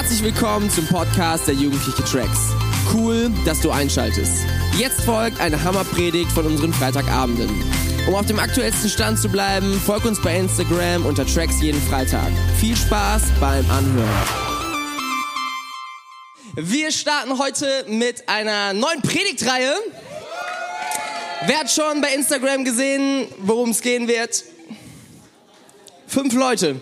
Herzlich willkommen zum Podcast der Jugendliche Tracks. Cool, dass du einschaltest. Jetzt folgt eine Hammerpredigt von unseren Freitagabenden. Um auf dem aktuellsten Stand zu bleiben, folg uns bei Instagram unter Tracks jeden Freitag. Viel Spaß beim Anhören. Wir starten heute mit einer neuen Predigtreihe. Wer hat schon bei Instagram gesehen, worum es gehen wird? Fünf Leute.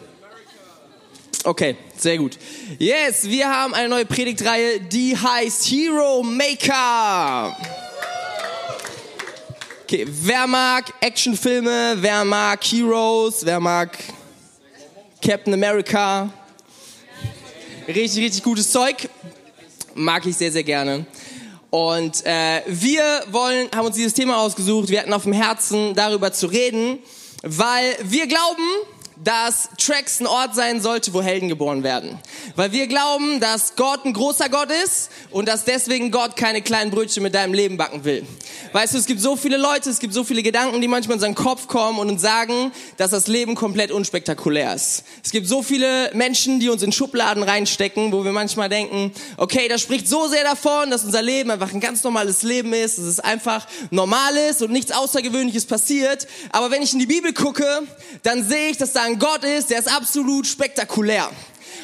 Okay, sehr gut. Yes, wir haben eine neue Predigtreihe, die heißt Hero Maker. Okay, wer mag Actionfilme, wer mag Heroes, wer mag Captain America? Richtig, richtig gutes Zeug. Mag ich sehr, sehr gerne. Und äh, wir wollen, haben uns dieses Thema ausgesucht. Wir hatten auf dem Herzen, darüber zu reden, weil wir glauben, dass Tracks ein Ort sein sollte, wo Helden geboren werden. Weil wir glauben, dass Gott ein großer Gott ist und dass deswegen Gott keine kleinen Brötchen mit deinem Leben backen will. Weißt du, es gibt so viele Leute, es gibt so viele Gedanken, die manchmal in unseren Kopf kommen und uns sagen, dass das Leben komplett unspektakulär ist. Es gibt so viele Menschen, die uns in Schubladen reinstecken, wo wir manchmal denken, okay, das spricht so sehr davon, dass unser Leben einfach ein ganz normales Leben ist, dass es einfach normal ist und nichts Außergewöhnliches passiert. Aber wenn ich in die Bibel gucke, dann sehe ich, dass da ein Gott ist, der ist absolut spektakulär.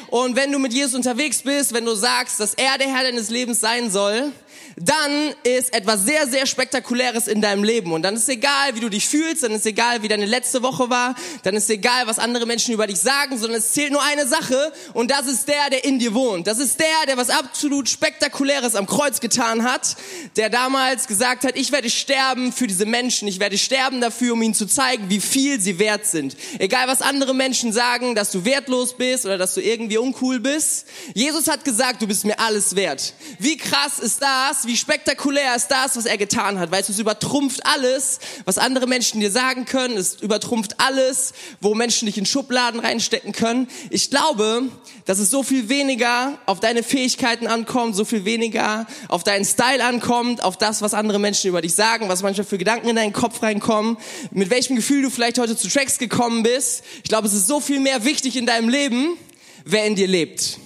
Und wenn du mit Jesus unterwegs bist, wenn du sagst, dass er der Herr deines Lebens sein soll, dann ist etwas sehr, sehr Spektakuläres in deinem Leben. Und dann ist egal, wie du dich fühlst, dann ist egal, wie deine letzte Woche war, dann ist egal, was andere Menschen über dich sagen, sondern es zählt nur eine Sache und das ist der, der in dir wohnt. Das ist der, der was absolut Spektakuläres am Kreuz getan hat, der damals gesagt hat, ich werde sterben für diese Menschen, ich werde sterben dafür, um ihnen zu zeigen, wie viel sie wert sind. Egal, was andere Menschen sagen, dass du wertlos bist oder dass du irgendwie uncool bist. Jesus hat gesagt, du bist mir alles wert. Wie krass ist das, wie spektakulär ist das, was er getan hat. Du, es übertrumpft alles, was andere Menschen dir sagen können. Es übertrumpft alles, wo Menschen dich in Schubladen reinstecken können. Ich glaube, dass es so viel weniger auf deine Fähigkeiten ankommt, so viel weniger auf deinen Style ankommt, auf das, was andere Menschen über dich sagen, was manchmal für Gedanken in deinen Kopf reinkommen, mit welchem Gefühl du vielleicht heute zu Tracks gekommen bist. Ich glaube, es ist so viel mehr wichtig in deinem Leben, wer in dir lebt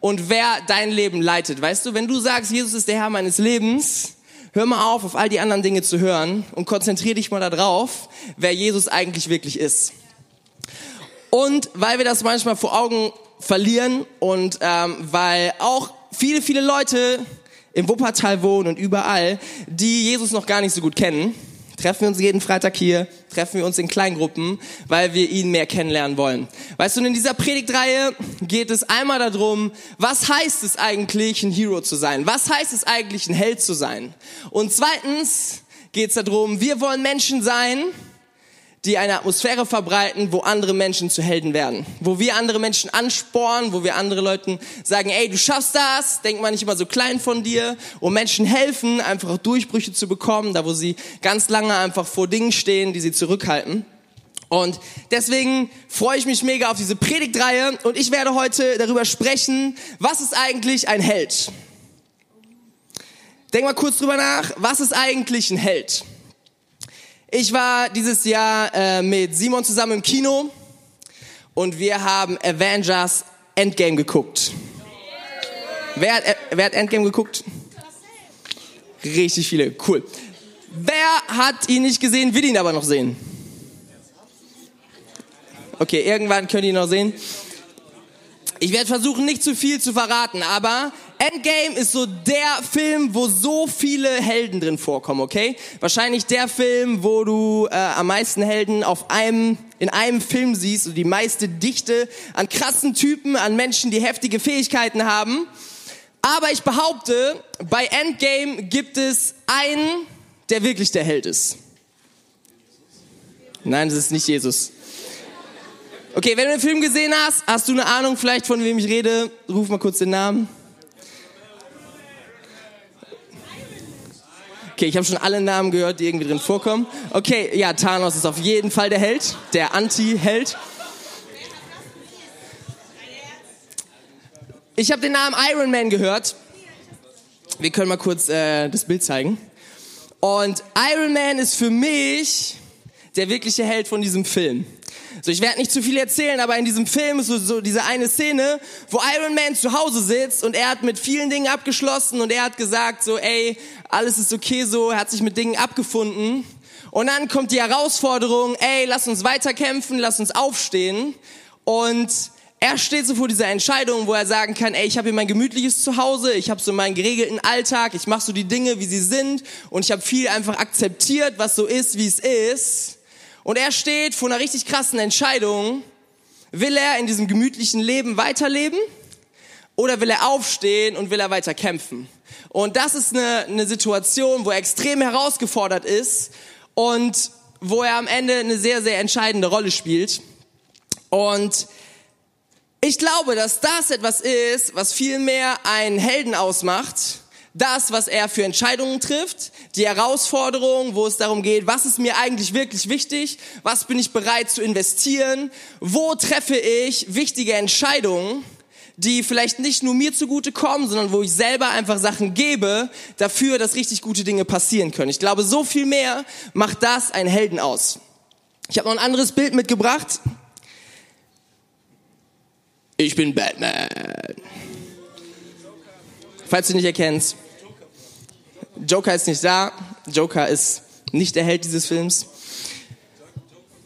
und wer dein Leben leitet. Weißt du, wenn du sagst, Jesus ist der Herr meines Lebens, hör mal auf, auf all die anderen Dinge zu hören und konzentrier dich mal darauf, wer Jesus eigentlich wirklich ist. Und weil wir das manchmal vor Augen verlieren und ähm, weil auch viele, viele Leute im Wuppertal wohnen und überall, die Jesus noch gar nicht so gut kennen, treffen wir uns jeden Freitag hier, treffen wir uns in Kleingruppen, weil wir ihn mehr kennenlernen wollen. Weißt du, in dieser Predigtreihe geht es einmal darum, was heißt es eigentlich, ein Hero zu sein? Was heißt es eigentlich, ein Held zu sein? Und zweitens geht es darum, wir wollen Menschen sein, die eine Atmosphäre verbreiten, wo andere Menschen zu Helden werden. Wo wir andere Menschen anspornen, wo wir andere Leuten sagen, ey, du schaffst das, denk mal nicht immer so klein von dir. Und Menschen helfen, einfach Durchbrüche zu bekommen, da wo sie ganz lange einfach vor Dingen stehen, die sie zurückhalten. Und deswegen freue ich mich mega auf diese Predigtreihe und ich werde heute darüber sprechen, was ist eigentlich ein Held? Denk mal kurz drüber nach, was ist eigentlich ein Held? Ich war dieses Jahr äh, mit Simon zusammen im Kino und wir haben Avengers Endgame geguckt. Wer hat, äh, wer hat Endgame geguckt? Richtig viele, cool. Wer hat ihn nicht gesehen, will ihn aber noch sehen? Okay, irgendwann könnt ihr ihn noch sehen. Ich werde versuchen, nicht zu viel zu verraten, aber Endgame ist so der Film, wo so viele Helden drin vorkommen, okay? Wahrscheinlich der Film, wo du äh, am meisten Helden auf einem in einem Film siehst und die meiste Dichte an krassen Typen, an Menschen, die heftige Fähigkeiten haben. Aber ich behaupte, bei Endgame gibt es einen, der wirklich der Held ist. Nein, das ist nicht Jesus. Okay, wenn du den Film gesehen hast, hast du eine Ahnung vielleicht, von wem ich rede? Ruf mal kurz den Namen. Okay, ich habe schon alle Namen gehört, die irgendwie drin vorkommen. Okay, ja, Thanos ist auf jeden Fall der Held, der Anti-Held. Ich habe den Namen Iron Man gehört. Wir können mal kurz äh, das Bild zeigen. Und Iron Man ist für mich der wirkliche Held von diesem Film. So, ich werde nicht zu viel erzählen, aber in diesem Film ist so, so diese eine Szene, wo Iron Man zu Hause sitzt und er hat mit vielen Dingen abgeschlossen und er hat gesagt so, ey, alles ist okay so, er hat sich mit Dingen abgefunden. Und dann kommt die Herausforderung, ey, lass uns weiterkämpfen, lass uns aufstehen. Und er steht so vor dieser Entscheidung, wo er sagen kann, ey, ich habe hier mein gemütliches Zuhause, ich habe so meinen geregelten Alltag, ich mache so die Dinge, wie sie sind und ich habe viel einfach akzeptiert, was so ist, wie es ist. Und er steht vor einer richtig krassen Entscheidung. Will er in diesem gemütlichen Leben weiterleben? Oder will er aufstehen und will er weiter kämpfen? Und das ist eine, eine Situation, wo er extrem herausgefordert ist und wo er am Ende eine sehr, sehr entscheidende Rolle spielt. Und ich glaube, dass das etwas ist, was viel mehr einen Helden ausmacht, das, was er für Entscheidungen trifft, die Herausforderungen, wo es darum geht, was ist mir eigentlich wirklich wichtig, was bin ich bereit zu investieren, wo treffe ich wichtige Entscheidungen, die vielleicht nicht nur mir zugute kommen, sondern wo ich selber einfach Sachen gebe dafür, dass richtig gute Dinge passieren können. Ich glaube, so viel mehr macht das einen Helden aus. Ich habe noch ein anderes Bild mitgebracht. Ich bin Batman. Falls du nicht erkennst. Joker ist nicht da. Joker ist nicht der Held dieses Films.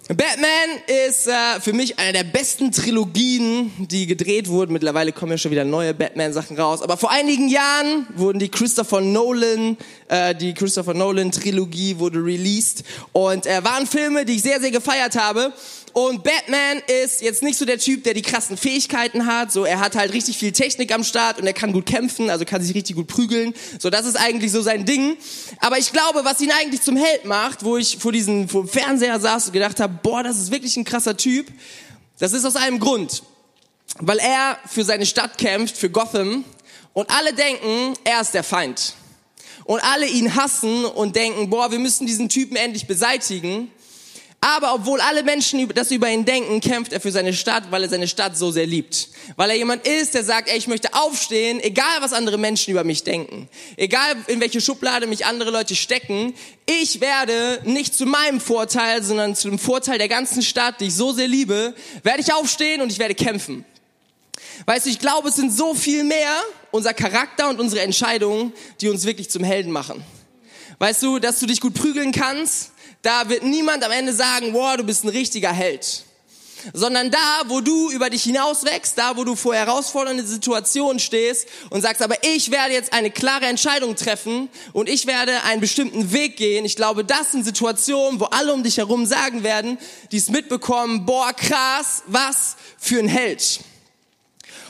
Batman ist äh, für mich eine der besten Trilogien, die gedreht wurden. Mittlerweile kommen ja schon wieder neue Batman-Sachen raus. Aber vor einigen Jahren wurden die Christopher Nolan, äh, die Christopher Nolan Trilogie wurde released und äh, waren Filme, die ich sehr, sehr gefeiert habe. Und Batman ist jetzt nicht so der Typ, der die krassen Fähigkeiten hat. So, er hat halt richtig viel Technik am Start und er kann gut kämpfen, also kann sich richtig gut prügeln. So, das ist eigentlich so sein Ding. Aber ich glaube, was ihn eigentlich zum Held macht, wo ich vor diesem vor Fernseher saß und gedacht habe, boah, das ist wirklich ein krasser Typ. Das ist aus einem Grund, weil er für seine Stadt kämpft, für Gotham, und alle denken, er ist der Feind. Und alle ihn hassen und denken, boah, wir müssen diesen Typen endlich beseitigen. Aber obwohl alle Menschen das über ihn denken, kämpft er für seine Stadt, weil er seine Stadt so sehr liebt. Weil er jemand ist, der sagt, ey, ich möchte aufstehen, egal was andere Menschen über mich denken. Egal in welche Schublade mich andere Leute stecken. Ich werde nicht zu meinem Vorteil, sondern zu dem Vorteil der ganzen Stadt, die ich so sehr liebe, werde ich aufstehen und ich werde kämpfen. Weißt du, ich glaube, es sind so viel mehr unser Charakter und unsere Entscheidungen, die uns wirklich zum Helden machen. Weißt du, dass du dich gut prügeln kannst, da wird niemand am Ende sagen, wow, du bist ein richtiger Held. Sondern da, wo du über dich hinauswächst, da, wo du vor herausfordernden Situationen stehst und sagst, aber ich werde jetzt eine klare Entscheidung treffen und ich werde einen bestimmten Weg gehen. Ich glaube, das sind Situationen, wo alle um dich herum sagen werden, die es mitbekommen, boah, krass, was für ein Held.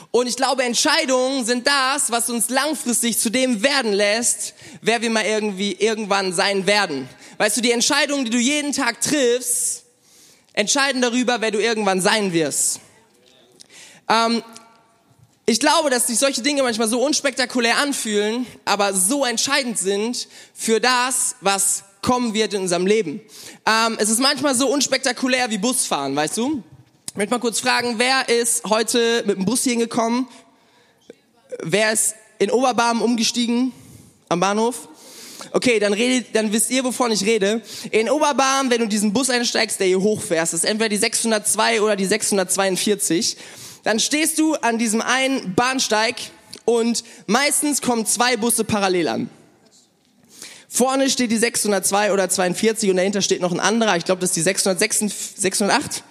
Und ich glaube, Entscheidungen sind das, was uns langfristig zu dem werden lässt, wer wir mal irgendwie irgendwann sein werden. Weißt du, die Entscheidungen, die du jeden Tag triffst, entscheiden darüber, wer du irgendwann sein wirst. Ähm, ich glaube, dass sich solche Dinge manchmal so unspektakulär anfühlen, aber so entscheidend sind für das, was kommen wird in unserem Leben. Ähm, es ist manchmal so unspektakulär wie Busfahren, weißt du? Ich möchte mal kurz fragen, wer ist heute mit dem Bus hier hingekommen? Wer ist in Oberbarm umgestiegen am Bahnhof? Okay, dann, redet, dann wisst ihr, wovon ich rede. In Oberbarm, wenn du diesen Bus einsteigst, der hier hochfährst, ist entweder die 602 oder die 642, dann stehst du an diesem einen Bahnsteig und meistens kommen zwei Busse parallel an. Vorne steht die 602 oder 42 und dahinter steht noch ein anderer. Ich glaube, das ist die 606, 608?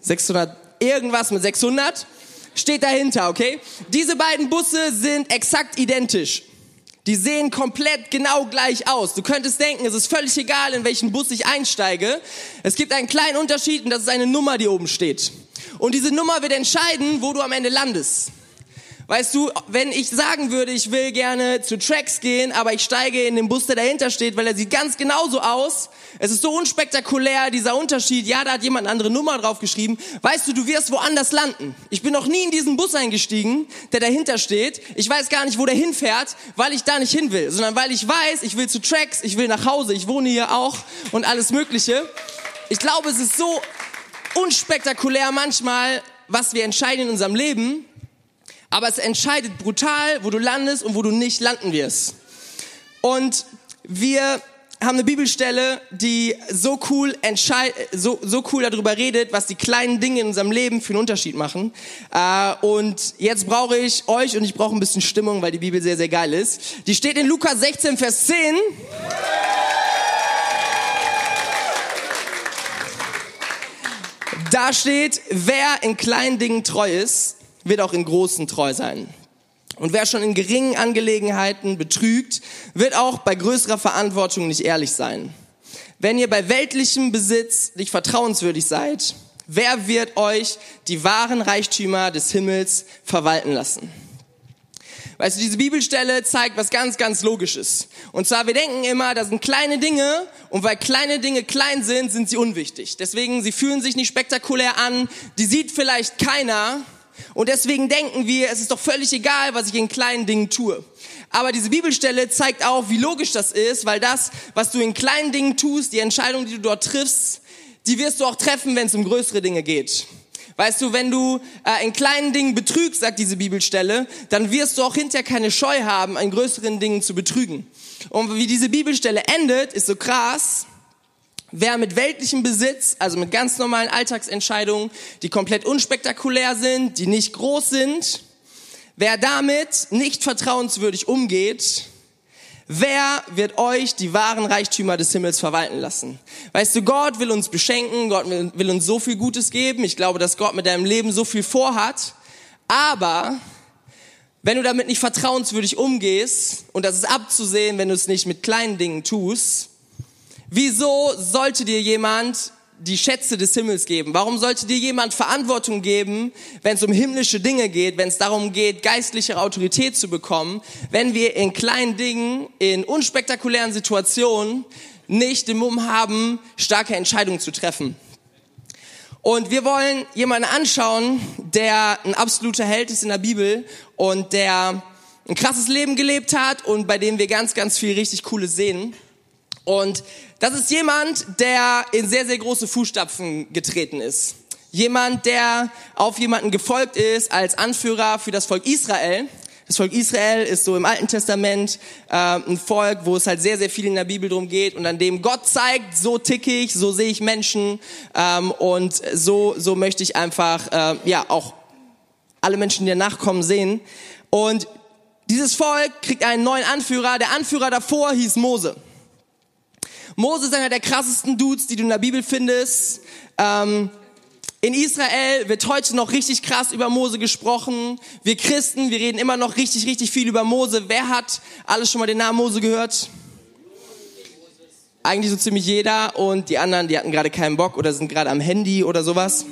600, irgendwas mit 600. Steht dahinter, okay? Diese beiden Busse sind exakt identisch. Die sehen komplett genau gleich aus. Du könntest denken, es ist völlig egal, in welchen Bus ich einsteige. Es gibt einen kleinen Unterschied und das ist eine Nummer, die oben steht. Und diese Nummer wird entscheiden, wo du am Ende landest. Weißt du, wenn ich sagen würde, ich will gerne zu Tracks gehen, aber ich steige in den Bus, der dahinter steht, weil er sieht ganz genauso aus. Es ist so unspektakulär, dieser Unterschied. Ja, da hat jemand eine andere Nummer draufgeschrieben. Weißt du, du wirst woanders landen. Ich bin noch nie in diesen Bus eingestiegen, der dahinter steht. Ich weiß gar nicht, wo der hinfährt, weil ich da nicht hin will, sondern weil ich weiß, ich will zu Tracks, ich will nach Hause, ich wohne hier auch und alles Mögliche. Ich glaube, es ist so unspektakulär manchmal, was wir entscheiden in unserem Leben aber es entscheidet brutal, wo du landest und wo du nicht landen wirst. Und wir haben eine Bibelstelle, die so cool so, so cool darüber redet, was die kleinen Dinge in unserem Leben für einen Unterschied machen. Äh, und jetzt brauche ich euch und ich brauche ein bisschen Stimmung, weil die Bibel sehr, sehr geil ist. Die steht in Lukas 16, Vers 10. Da steht, wer in kleinen Dingen treu ist, wird auch in großen treu sein. Und wer schon in geringen Angelegenheiten betrügt, wird auch bei größerer Verantwortung nicht ehrlich sein. Wenn ihr bei weltlichem Besitz nicht vertrauenswürdig seid, wer wird euch die wahren Reichtümer des Himmels verwalten lassen? Weißt du, diese Bibelstelle zeigt was ganz, ganz Logisches. Und zwar, wir denken immer, das sind kleine Dinge und weil kleine Dinge klein sind, sind sie unwichtig. Deswegen, sie fühlen sich nicht spektakulär an, die sieht vielleicht keiner, und deswegen denken wir, es ist doch völlig egal, was ich in kleinen Dingen tue. Aber diese Bibelstelle zeigt auch, wie logisch das ist, weil das, was du in kleinen Dingen tust, die Entscheidung, die du dort triffst, die wirst du auch treffen, wenn es um größere Dinge geht. Weißt du, wenn du äh, in kleinen Dingen betrügst, sagt diese Bibelstelle, dann wirst du auch hinterher keine Scheu haben, in größeren Dingen zu betrügen. Und wie diese Bibelstelle endet, ist so krass, Wer mit weltlichem Besitz, also mit ganz normalen Alltagsentscheidungen, die komplett unspektakulär sind, die nicht groß sind, wer damit nicht vertrauenswürdig umgeht, wer wird euch die wahren Reichtümer des Himmels verwalten lassen? Weißt du, Gott will uns beschenken, Gott will uns so viel Gutes geben. Ich glaube, dass Gott mit deinem Leben so viel vorhat. Aber wenn du damit nicht vertrauenswürdig umgehst, und das ist abzusehen, wenn du es nicht mit kleinen Dingen tust, Wieso sollte dir jemand die Schätze des Himmels geben? Warum sollte dir jemand Verantwortung geben, wenn es um himmlische Dinge geht, wenn es darum geht, geistliche Autorität zu bekommen, wenn wir in kleinen Dingen, in unspektakulären Situationen nicht den Mumm haben, starke Entscheidungen zu treffen? Und wir wollen jemanden anschauen, der ein absoluter Held ist in der Bibel und der ein krasses Leben gelebt hat und bei dem wir ganz, ganz viel richtig Cooles sehen. Und das ist jemand, der in sehr, sehr große Fußstapfen getreten ist. Jemand, der auf jemanden gefolgt ist als Anführer für das Volk Israel. Das Volk Israel ist so im Alten Testament äh, ein Volk, wo es halt sehr, sehr viel in der Bibel drum geht und an dem Gott zeigt, so tick ich, so sehe ich Menschen ähm, und so, so möchte ich einfach äh, ja auch alle Menschen, die danach kommen, sehen. Und dieses Volk kriegt einen neuen Anführer. Der Anführer davor hieß Mose. Mose ist einer der krassesten Dudes, die du in der Bibel findest. Ähm, in Israel wird heute noch richtig krass über Mose gesprochen. Wir Christen, wir reden immer noch richtig, richtig viel über Mose. Wer hat alles schon mal den Namen Mose gehört? Eigentlich so ziemlich jeder und die anderen, die hatten gerade keinen Bock oder sind gerade am Handy oder sowas.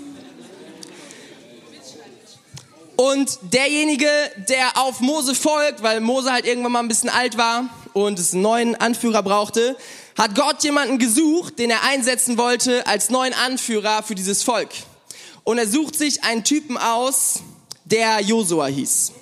Und derjenige, der auf Mose folgt, weil Mose halt irgendwann mal ein bisschen alt war und es einen neuen Anführer brauchte, hat Gott jemanden gesucht, den er einsetzen wollte als neuen Anführer für dieses Volk. Und er sucht sich einen Typen aus, der Josua hieß.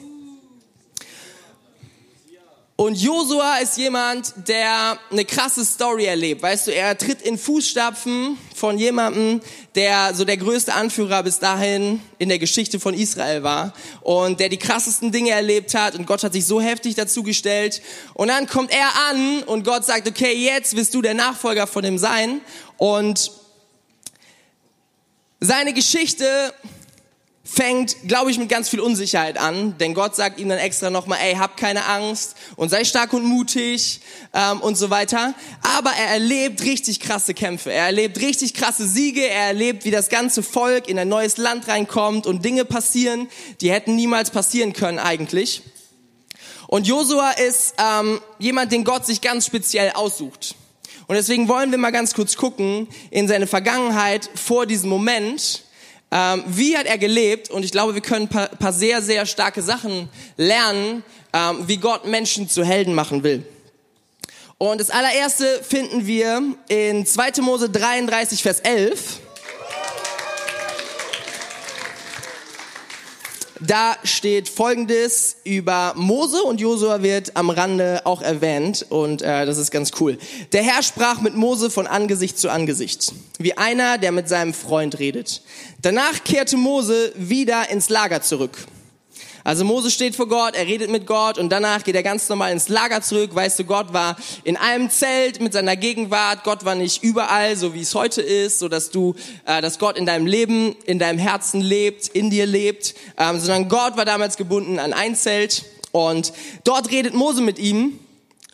Und Josua ist jemand, der eine krasse Story erlebt. Weißt du, er tritt in Fußstapfen von jemandem, der so der größte Anführer bis dahin in der Geschichte von Israel war und der die krassesten Dinge erlebt hat und Gott hat sich so heftig dazu gestellt. Und dann kommt er an und Gott sagt, okay, jetzt wirst du der Nachfolger von ihm sein. Und seine Geschichte fängt, glaube ich, mit ganz viel Unsicherheit an, denn Gott sagt ihm dann extra nochmal, ey, hab keine Angst und sei stark und mutig ähm, und so weiter. Aber er erlebt richtig krasse Kämpfe, er erlebt richtig krasse Siege, er erlebt, wie das ganze Volk in ein neues Land reinkommt und Dinge passieren, die hätten niemals passieren können eigentlich. Und Josua ist ähm, jemand, den Gott sich ganz speziell aussucht. Und deswegen wollen wir mal ganz kurz gucken in seine Vergangenheit vor diesem Moment, ähm, wie hat er gelebt? Und ich glaube, wir können ein paar, paar sehr, sehr starke Sachen lernen, ähm, wie Gott Menschen zu Helden machen will. Und das allererste finden wir in 2. Mose 33, Vers 11. Da steht Folgendes über Mose und Josua wird am Rande auch erwähnt und äh, das ist ganz cool. Der Herr sprach mit Mose von Angesicht zu Angesicht, wie einer, der mit seinem Freund redet. Danach kehrte Mose wieder ins Lager zurück. Also Mose steht vor Gott, er redet mit Gott und danach geht er ganz normal ins Lager zurück. Weißt du, Gott war in einem Zelt mit seiner Gegenwart. Gott war nicht überall, so wie es heute ist, so dass du, äh, dass Gott in deinem Leben, in deinem Herzen lebt, in dir lebt, ähm, sondern Gott war damals gebunden an ein Zelt und dort redet Mose mit ihm.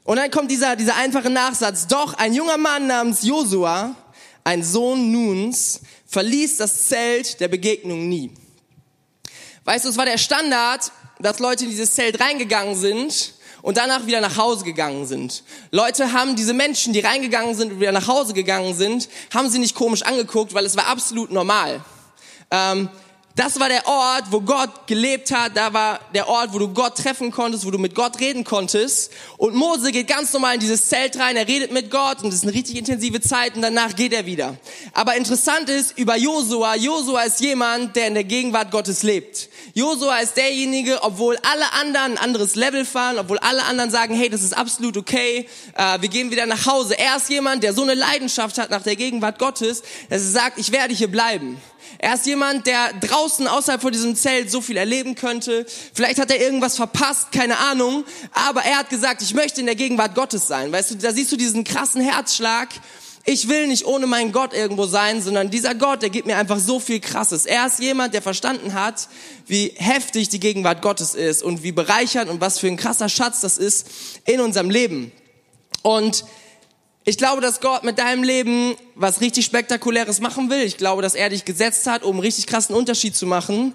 Und dann kommt dieser, dieser einfache Nachsatz. Doch ein junger Mann namens Josua, ein Sohn Nuns, verließ das Zelt der Begegnung nie. Weißt du, es war der Standard, dass Leute in dieses Zelt reingegangen sind und danach wieder nach Hause gegangen sind. Leute haben diese Menschen, die reingegangen sind und wieder nach Hause gegangen sind, haben sie nicht komisch angeguckt, weil es war absolut normal. Ähm, das war der Ort, wo Gott gelebt hat. Da war der Ort, wo du Gott treffen konntest, wo du mit Gott reden konntest. Und Mose geht ganz normal in dieses Zelt rein. Er redet mit Gott und es ist eine richtig intensive Zeit und danach geht er wieder. Aber interessant ist über Josua. Josua ist jemand, der in der Gegenwart Gottes lebt. Josua ist derjenige, obwohl alle anderen ein anderes Level fahren, obwohl alle anderen sagen, hey, das ist absolut okay, äh, wir gehen wieder nach Hause. Er ist jemand, der so eine Leidenschaft hat nach der Gegenwart Gottes, dass er sagt, ich werde hier bleiben. Er ist jemand, der draußen außerhalb von diesem Zelt so viel erleben könnte. Vielleicht hat er irgendwas verpasst, keine Ahnung. Aber er hat gesagt, ich möchte in der Gegenwart Gottes sein. Weißt du, da siehst du diesen krassen Herzschlag. Ich will nicht ohne meinen Gott irgendwo sein, sondern dieser Gott, der gibt mir einfach so viel Krasses. Er ist jemand, der verstanden hat, wie heftig die Gegenwart Gottes ist und wie bereichernd und was für ein krasser Schatz das ist in unserem Leben. Und ich glaube, dass Gott mit deinem Leben was richtig Spektakuläres machen will. Ich glaube, dass er dich gesetzt hat, um einen richtig krassen Unterschied zu machen.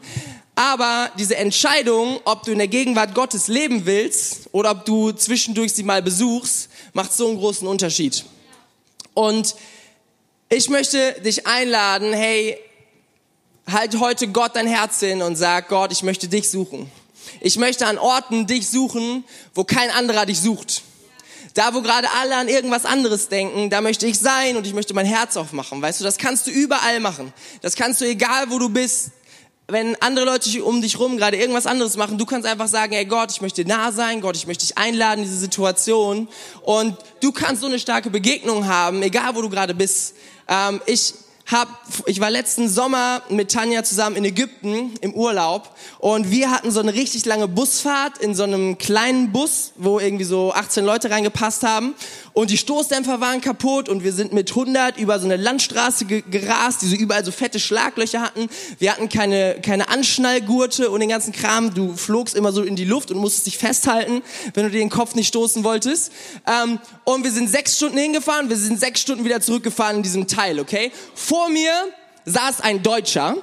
Aber diese Entscheidung, ob du in der Gegenwart Gottes leben willst oder ob du zwischendurch sie mal besuchst, macht so einen großen Unterschied. Und ich möchte dich einladen, hey, halt heute Gott dein Herz hin und sag, Gott, ich möchte dich suchen. Ich möchte an Orten dich suchen, wo kein anderer dich sucht. Da, wo gerade alle an irgendwas anderes denken, da möchte ich sein und ich möchte mein Herz aufmachen. Weißt du, das kannst du überall machen. Das kannst du egal, wo du bist. Wenn andere Leute um dich rum gerade irgendwas anderes machen, du kannst einfach sagen, ey Gott, ich möchte nah sein, Gott, ich möchte dich einladen in diese Situation. Und du kannst so eine starke Begegnung haben, egal wo du gerade bist. Ähm, ich hab, ich war letzten Sommer mit Tanja zusammen in Ägypten im Urlaub und wir hatten so eine richtig lange Busfahrt in so einem kleinen Bus, wo irgendwie so 18 Leute reingepasst haben und die Stoßdämpfer waren kaputt und wir sind mit 100 über so eine Landstraße gerast, die so überall so fette Schlaglöcher hatten. Wir hatten keine, keine Anschnallgurte und den ganzen Kram. Du flogst immer so in die Luft und musstest dich festhalten, wenn du dir den Kopf nicht stoßen wolltest. Ähm, und wir sind sechs Stunden hingefahren, wir sind sechs Stunden wieder zurückgefahren in diesem Teil, okay? Vor mir saß ein Deutscher.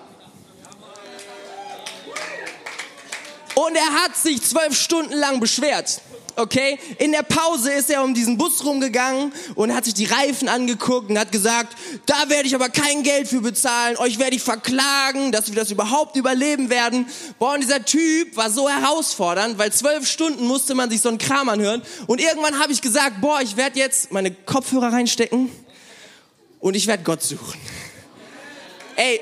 Und er hat sich zwölf Stunden lang beschwert okay? In der Pause ist er um diesen Bus rumgegangen und hat sich die Reifen angeguckt und hat gesagt, da werde ich aber kein Geld für bezahlen, euch werde ich verklagen, dass wir das überhaupt überleben werden. Boah, und dieser Typ war so herausfordernd, weil zwölf Stunden musste man sich so einen Kram anhören. Und irgendwann habe ich gesagt, boah, ich werde jetzt meine Kopfhörer reinstecken und ich werde Gott suchen. Ey,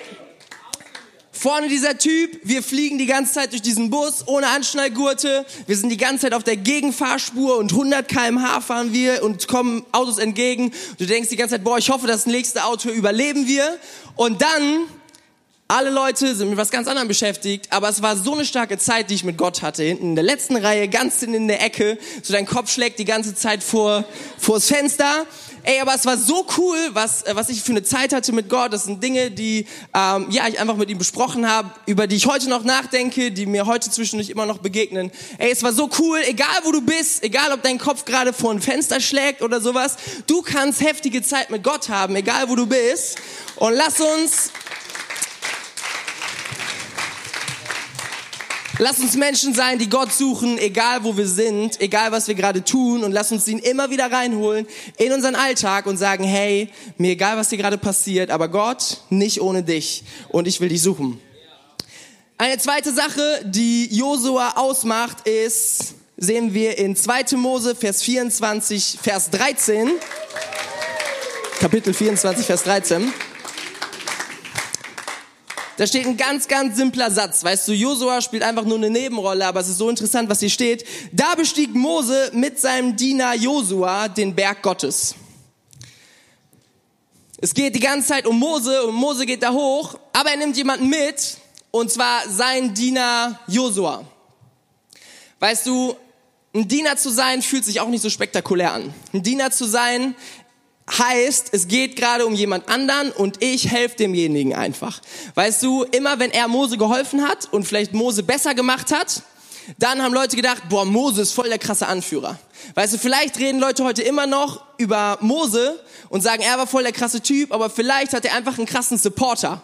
Vorne dieser Typ, wir fliegen die ganze Zeit durch diesen Bus ohne Anschnallgurte. Wir sind die ganze Zeit auf der Gegenfahrspur und 100 kmh fahren wir und kommen Autos entgegen. Du denkst die ganze Zeit, boah, ich hoffe, das nächste Auto überleben wir. Und dann alle Leute sind mit was ganz anderem beschäftigt, aber es war so eine starke Zeit, die ich mit Gott hatte. Hinten in der letzten Reihe, ganz in der Ecke. So dein Kopf schlägt die ganze Zeit vor, vors Fenster. Ey, aber es war so cool, was, äh, was ich für eine Zeit hatte mit Gott. Das sind Dinge, die ähm, ja, ich einfach mit ihm besprochen habe, über die ich heute noch nachdenke, die mir heute zwischendurch immer noch begegnen. Ey, es war so cool, egal wo du bist, egal ob dein Kopf gerade vor ein Fenster schlägt oder sowas, du kannst heftige Zeit mit Gott haben, egal wo du bist. Und lass uns Lass uns Menschen sein, die Gott suchen, egal wo wir sind, egal was wir gerade tun und lass uns ihn immer wieder reinholen in unseren Alltag und sagen, hey, mir egal was hier gerade passiert, aber Gott nicht ohne dich und ich will dich suchen. Eine zweite Sache, die Josua ausmacht, ist, sehen wir in 2. Mose, Vers 24, Vers 13. Kapitel 24, Vers 13. Da steht ein ganz, ganz simpler Satz. Weißt du, Josua spielt einfach nur eine Nebenrolle, aber es ist so interessant, was hier steht. Da bestieg Mose mit seinem Diener Josua den Berg Gottes. Es geht die ganze Zeit um Mose und Mose geht da hoch, aber er nimmt jemanden mit, und zwar sein Diener Josua. Weißt du, ein Diener zu sein fühlt sich auch nicht so spektakulär an. Ein Diener zu sein heißt, es geht gerade um jemand anderen und ich helfe demjenigen einfach. Weißt du, immer wenn er Mose geholfen hat und vielleicht Mose besser gemacht hat, dann haben Leute gedacht, boah, Mose ist voll der krasse Anführer. Weißt du, vielleicht reden Leute heute immer noch über Mose und sagen, er war voll der krasse Typ, aber vielleicht hat er einfach einen krassen Supporter.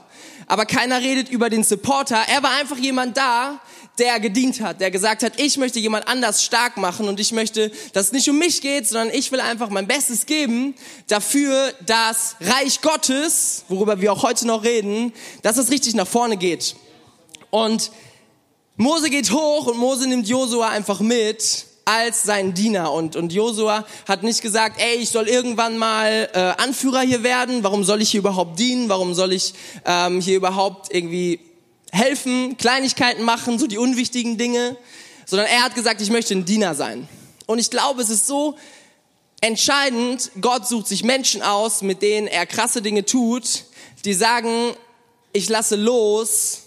Aber keiner redet über den Supporter. Er war einfach jemand da, der gedient hat, der gesagt hat, ich möchte jemand anders stark machen und ich möchte, dass es nicht um mich geht, sondern ich will einfach mein Bestes geben dafür, dass Reich Gottes, worüber wir auch heute noch reden, dass es richtig nach vorne geht. Und Mose geht hoch und Mose nimmt Josua einfach mit als sein Diener und und Josua hat nicht gesagt, ey, ich soll irgendwann mal äh, Anführer hier werden. Warum soll ich hier überhaupt dienen? Warum soll ich ähm, hier überhaupt irgendwie helfen, Kleinigkeiten machen, so die unwichtigen Dinge, sondern er hat gesagt, ich möchte ein Diener sein. Und ich glaube, es ist so entscheidend, Gott sucht sich Menschen aus, mit denen er krasse Dinge tut, die sagen, ich lasse los,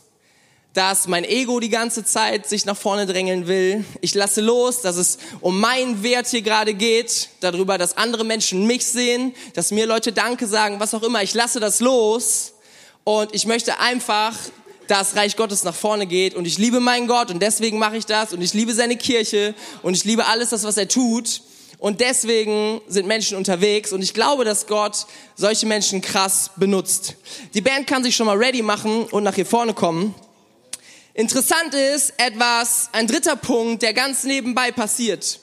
dass mein Ego die ganze Zeit sich nach vorne drängeln will. Ich lasse los, dass es um meinen Wert hier gerade geht, darüber, dass andere Menschen mich sehen, dass mir Leute Danke sagen, was auch immer. Ich lasse das los und ich möchte einfach das Reich Gottes nach vorne geht und ich liebe meinen Gott und deswegen mache ich das und ich liebe seine Kirche und ich liebe alles das, was er tut und deswegen sind Menschen unterwegs und ich glaube, dass Gott solche Menschen krass benutzt. Die Band kann sich schon mal ready machen und nach hier vorne kommen. Interessant ist etwas, ein dritter Punkt, der ganz nebenbei passiert.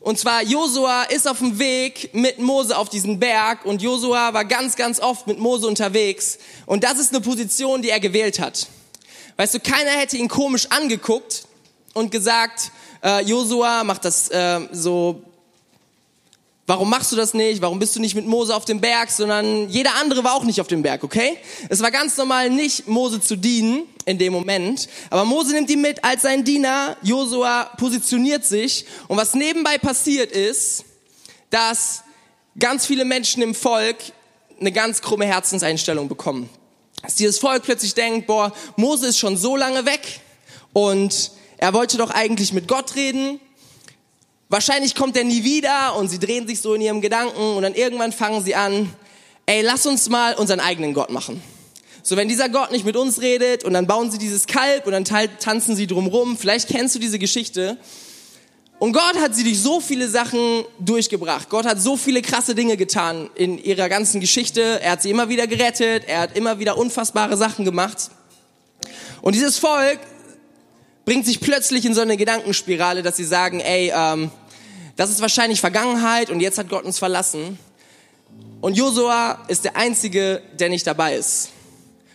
Und zwar Josua ist auf dem Weg mit Mose auf diesen Berg und Josua war ganz, ganz oft mit Mose unterwegs. Und das ist eine Position, die er gewählt hat. Weißt du, keiner hätte ihn komisch angeguckt und gesagt, äh, Josua macht das äh, so, warum machst du das nicht? Warum bist du nicht mit Mose auf dem Berg? Sondern jeder andere war auch nicht auf dem Berg, okay? Es war ganz normal, nicht Mose zu dienen in dem Moment. Aber Mose nimmt ihn mit als sein Diener. Josua positioniert sich. Und was nebenbei passiert ist, dass ganz viele Menschen im Volk eine ganz krumme Herzenseinstellung bekommen dass dieses Volk plötzlich denkt, boah, Mose ist schon so lange weg und er wollte doch eigentlich mit Gott reden. Wahrscheinlich kommt er nie wieder und sie drehen sich so in ihrem Gedanken und dann irgendwann fangen sie an, ey, lass uns mal unseren eigenen Gott machen. So, wenn dieser Gott nicht mit uns redet und dann bauen sie dieses Kalb und dann tanzen sie drumrum. Vielleicht kennst du diese Geschichte. Und Gott hat sie durch so viele Sachen durchgebracht. Gott hat so viele krasse Dinge getan in ihrer ganzen Geschichte. Er hat sie immer wieder gerettet. Er hat immer wieder unfassbare Sachen gemacht. Und dieses Volk bringt sich plötzlich in so eine Gedankenspirale, dass sie sagen, ey, ähm, das ist wahrscheinlich Vergangenheit und jetzt hat Gott uns verlassen. Und Josua ist der Einzige, der nicht dabei ist.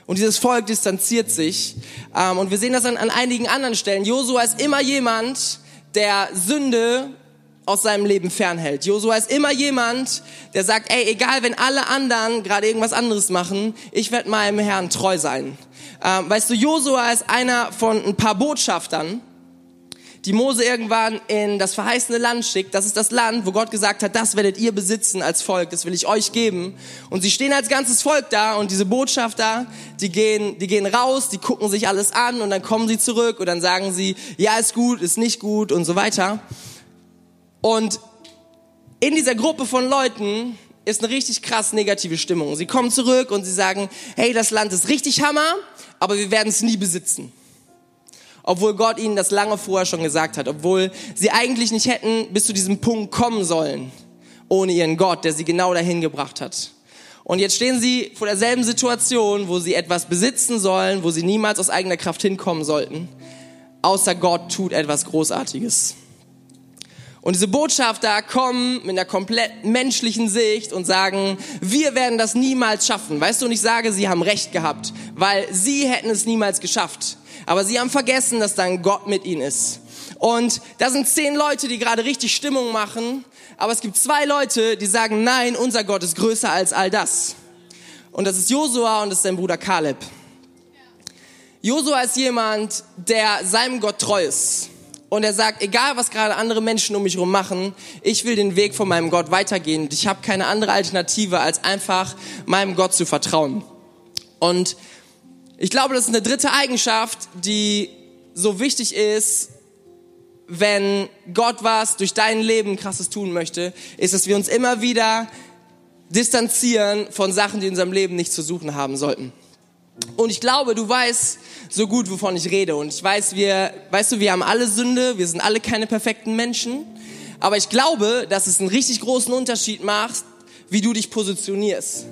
Und dieses Volk distanziert sich. Ähm, und wir sehen das an, an einigen anderen Stellen. Josua ist immer jemand, der Sünde aus seinem Leben fernhält. Josua ist immer jemand, der sagt, ey, egal, wenn alle anderen gerade irgendwas anderes machen, ich werde meinem Herrn treu sein. Ähm, weißt du, Josua ist einer von ein paar Botschaftern, die Mose irgendwann in das verheißene Land schickt. Das ist das Land, wo Gott gesagt hat, das werdet ihr besitzen als Volk, das will ich euch geben. Und sie stehen als ganzes Volk da und diese Botschafter, die gehen, die gehen raus, die gucken sich alles an und dann kommen sie zurück und dann sagen sie, ja, ist gut, ist nicht gut und so weiter. Und in dieser Gruppe von Leuten ist eine richtig krass negative Stimmung. Sie kommen zurück und sie sagen, hey, das Land ist richtig Hammer, aber wir werden es nie besitzen obwohl Gott ihnen das lange vorher schon gesagt hat, obwohl sie eigentlich nicht hätten bis zu diesem Punkt kommen sollen, ohne ihren Gott, der sie genau dahin gebracht hat. Und jetzt stehen sie vor derselben Situation, wo sie etwas besitzen sollen, wo sie niemals aus eigener Kraft hinkommen sollten, außer Gott tut etwas Großartiges. Und diese Botschafter kommen mit einer komplett menschlichen Sicht und sagen, wir werden das niemals schaffen. Weißt du, und ich sage, sie haben recht gehabt, weil sie hätten es niemals geschafft. Aber sie haben vergessen, dass dann Gott mit ihnen ist. Und da sind zehn Leute, die gerade richtig Stimmung machen. Aber es gibt zwei Leute, die sagen, nein, unser Gott ist größer als all das. Und das ist Josua und das ist sein Bruder Kaleb. Josua ist jemand, der seinem Gott treu ist. Und er sagt, egal was gerade andere Menschen um mich herum machen, ich will den Weg von meinem Gott weitergehen. Ich habe keine andere Alternative, als einfach meinem Gott zu vertrauen. Und ich glaube, das ist eine dritte Eigenschaft, die so wichtig ist, wenn Gott was durch dein Leben krasses tun möchte, ist, dass wir uns immer wieder distanzieren von Sachen, die in unserem Leben nicht zu suchen haben sollten. Und ich glaube, du weißt so gut, wovon ich rede. Und ich weiß, wir, weißt du, wir haben alle Sünde, wir sind alle keine perfekten Menschen. Aber ich glaube, dass es einen richtig großen Unterschied macht, wie du dich positionierst.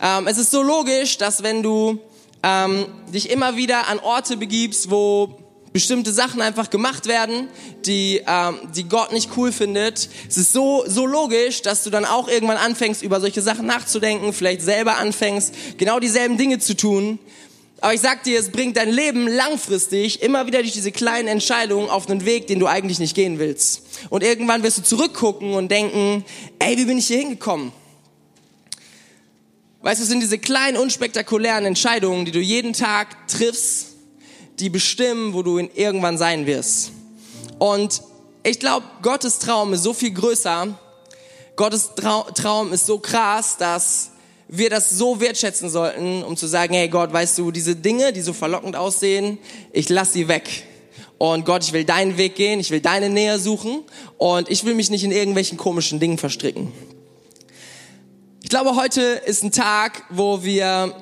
Ähm, es ist so logisch, dass wenn du ähm, dich immer wieder an Orte begibst, wo bestimmte Sachen einfach gemacht werden, die, ähm, die Gott nicht cool findet. Es ist so, so logisch, dass du dann auch irgendwann anfängst, über solche Sachen nachzudenken, vielleicht selber anfängst, genau dieselben Dinge zu tun. Aber ich sag dir, es bringt dein Leben langfristig immer wieder durch diese kleinen Entscheidungen auf einen Weg, den du eigentlich nicht gehen willst. Und irgendwann wirst du zurückgucken und denken, ey, wie bin ich hier hingekommen? Weißt du, es sind diese kleinen, unspektakulären Entscheidungen, die du jeden Tag triffst, die bestimmen, wo du irgendwann sein wirst. Und ich glaube, Gottes Traum ist so viel größer. Gottes Traum ist so krass, dass wir das so wertschätzen sollten, um zu sagen, hey Gott, weißt du, diese Dinge, die so verlockend aussehen, ich lass sie weg. Und Gott, ich will deinen Weg gehen, ich will deine Nähe suchen und ich will mich nicht in irgendwelchen komischen Dingen verstricken. Ich glaube, heute ist ein Tag, wo wir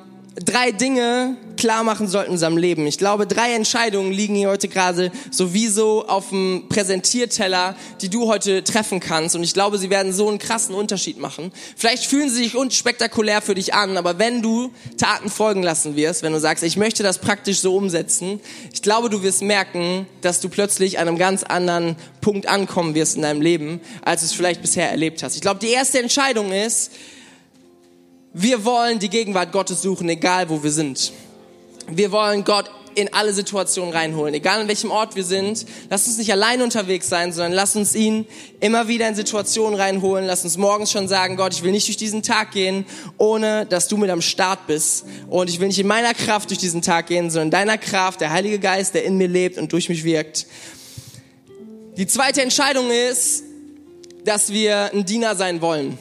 drei Dinge klar machen sollten in unserem Leben. Ich glaube, drei Entscheidungen liegen hier heute gerade sowieso auf dem Präsentierteller, die du heute treffen kannst. Und ich glaube, sie werden so einen krassen Unterschied machen. Vielleicht fühlen sie sich unspektakulär für dich an, aber wenn du Taten folgen lassen wirst, wenn du sagst, ich möchte das praktisch so umsetzen, ich glaube, du wirst merken, dass du plötzlich an einem ganz anderen Punkt ankommen wirst in deinem Leben, als du es vielleicht bisher erlebt hast. Ich glaube, die erste Entscheidung ist, wir wollen die Gegenwart Gottes suchen, egal wo wir sind. Wir wollen Gott in alle Situationen reinholen, egal an welchem Ort wir sind. Lass uns nicht allein unterwegs sein, sondern lass uns ihn immer wieder in Situationen reinholen. Lass uns morgens schon sagen, Gott, ich will nicht durch diesen Tag gehen, ohne dass du mit am Start bist. Und ich will nicht in meiner Kraft durch diesen Tag gehen, sondern in deiner Kraft, der Heilige Geist, der in mir lebt und durch mich wirkt. Die zweite Entscheidung ist, dass wir ein Diener sein wollen.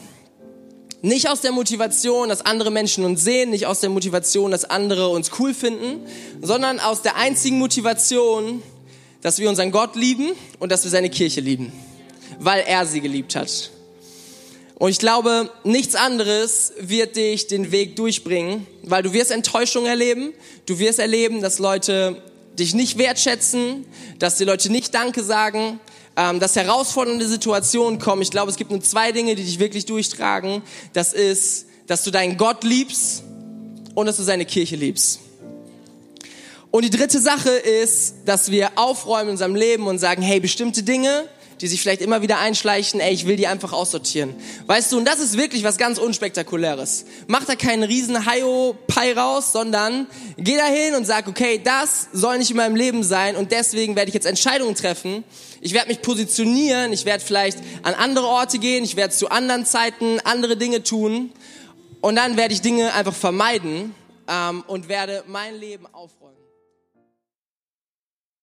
Nicht aus der Motivation, dass andere Menschen uns sehen, nicht aus der Motivation, dass andere uns cool finden, sondern aus der einzigen Motivation, dass wir unseren Gott lieben und dass wir seine Kirche lieben, weil er sie geliebt hat. Und ich glaube, nichts anderes wird dich den Weg durchbringen, weil du wirst Enttäuschung erleben, du wirst erleben, dass Leute dich nicht wertschätzen, dass die Leute nicht Danke sagen, ähm, dass herausfordernde Situationen kommen. Ich glaube, es gibt nur zwei Dinge, die dich wirklich durchtragen. Das ist, dass du deinen Gott liebst und dass du seine Kirche liebst. Und die dritte Sache ist, dass wir aufräumen in unserem Leben und sagen, hey, bestimmte Dinge, die sich vielleicht immer wieder einschleichen, ey, ich will die einfach aussortieren. Weißt du, und das ist wirklich was ganz unspektakuläres. Mach da keinen riesen Haio-Pai raus, sondern geh da hin und sag, okay, das soll nicht in meinem Leben sein und deswegen werde ich jetzt Entscheidungen treffen. Ich werde mich positionieren, ich werde vielleicht an andere Orte gehen, ich werde zu anderen Zeiten andere Dinge tun und dann werde ich Dinge einfach vermeiden ähm, und werde mein Leben aufräumen.